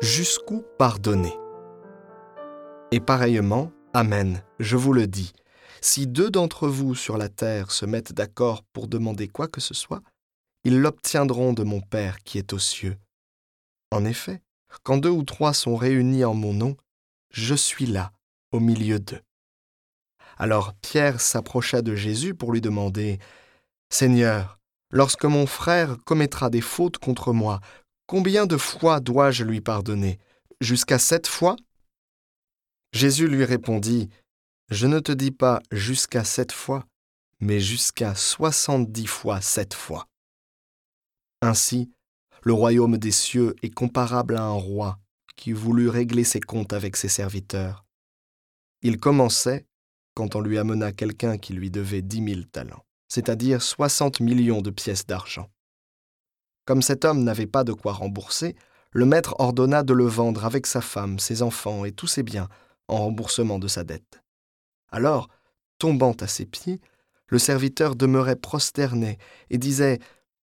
Jusqu'où pardonner Et pareillement, Amen, je vous le dis, si deux d'entre vous sur la terre se mettent d'accord pour demander quoi que ce soit, ils l'obtiendront de mon Père qui est aux cieux. En effet, quand deux ou trois sont réunis en mon nom, je suis là, au milieu d'eux. Alors Pierre s'approcha de Jésus pour lui demander, Seigneur, lorsque mon frère commettra des fautes contre moi, combien de fois dois-je lui pardonner? Jusqu'à sept fois? Jésus lui répondit, Je ne te dis pas jusqu'à sept fois, mais jusqu'à soixante-dix fois sept fois. Ainsi, le royaume des cieux est comparable à un roi qui voulut régler ses comptes avec ses serviteurs. Il commençait quand on lui amena quelqu'un qui lui devait dix mille talents, c'est-à-dire soixante millions de pièces d'argent. Comme cet homme n'avait pas de quoi rembourser, le maître ordonna de le vendre avec sa femme, ses enfants et tous ses biens en remboursement de sa dette. Alors, tombant à ses pieds, le serviteur demeurait prosterné et disait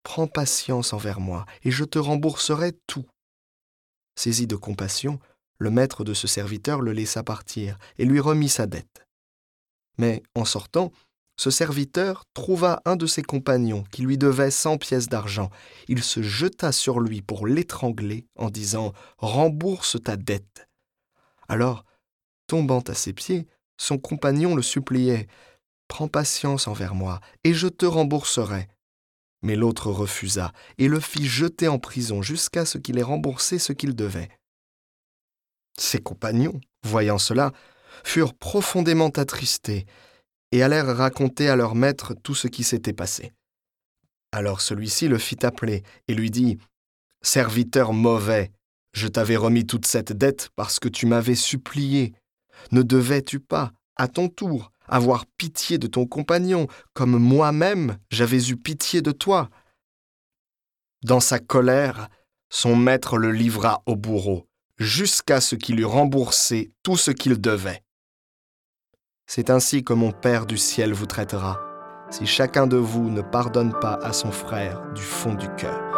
Prends patience envers moi, et je te rembourserai tout. Saisi de compassion, le maître de ce serviteur le laissa partir et lui remit sa dette. Mais en sortant, ce serviteur trouva un de ses compagnons qui lui devait cent pièces d'argent. Il se jeta sur lui pour l'étrangler en disant Rembourse ta dette. Alors, tombant à ses pieds, son compagnon le suppliait Prends patience envers moi, et je te rembourserai. Mais l'autre refusa, et le fit jeter en prison jusqu'à ce qu'il ait remboursé ce qu'il devait. Ses compagnons, voyant cela, furent profondément attristés, et allèrent raconter à leur maître tout ce qui s'était passé. Alors celui-ci le fit appeler, et lui dit Serviteur mauvais, je t'avais remis toute cette dette parce que tu m'avais supplié. Ne devais-tu pas, à ton tour, avoir pitié de ton compagnon, comme moi-même j'avais eu pitié de toi? Dans sa colère, son maître le livra au bourreau, jusqu'à ce qu'il eût remboursé tout ce qu'il devait. C'est ainsi que mon Père du ciel vous traitera, si chacun de vous ne pardonne pas à son frère du fond du cœur.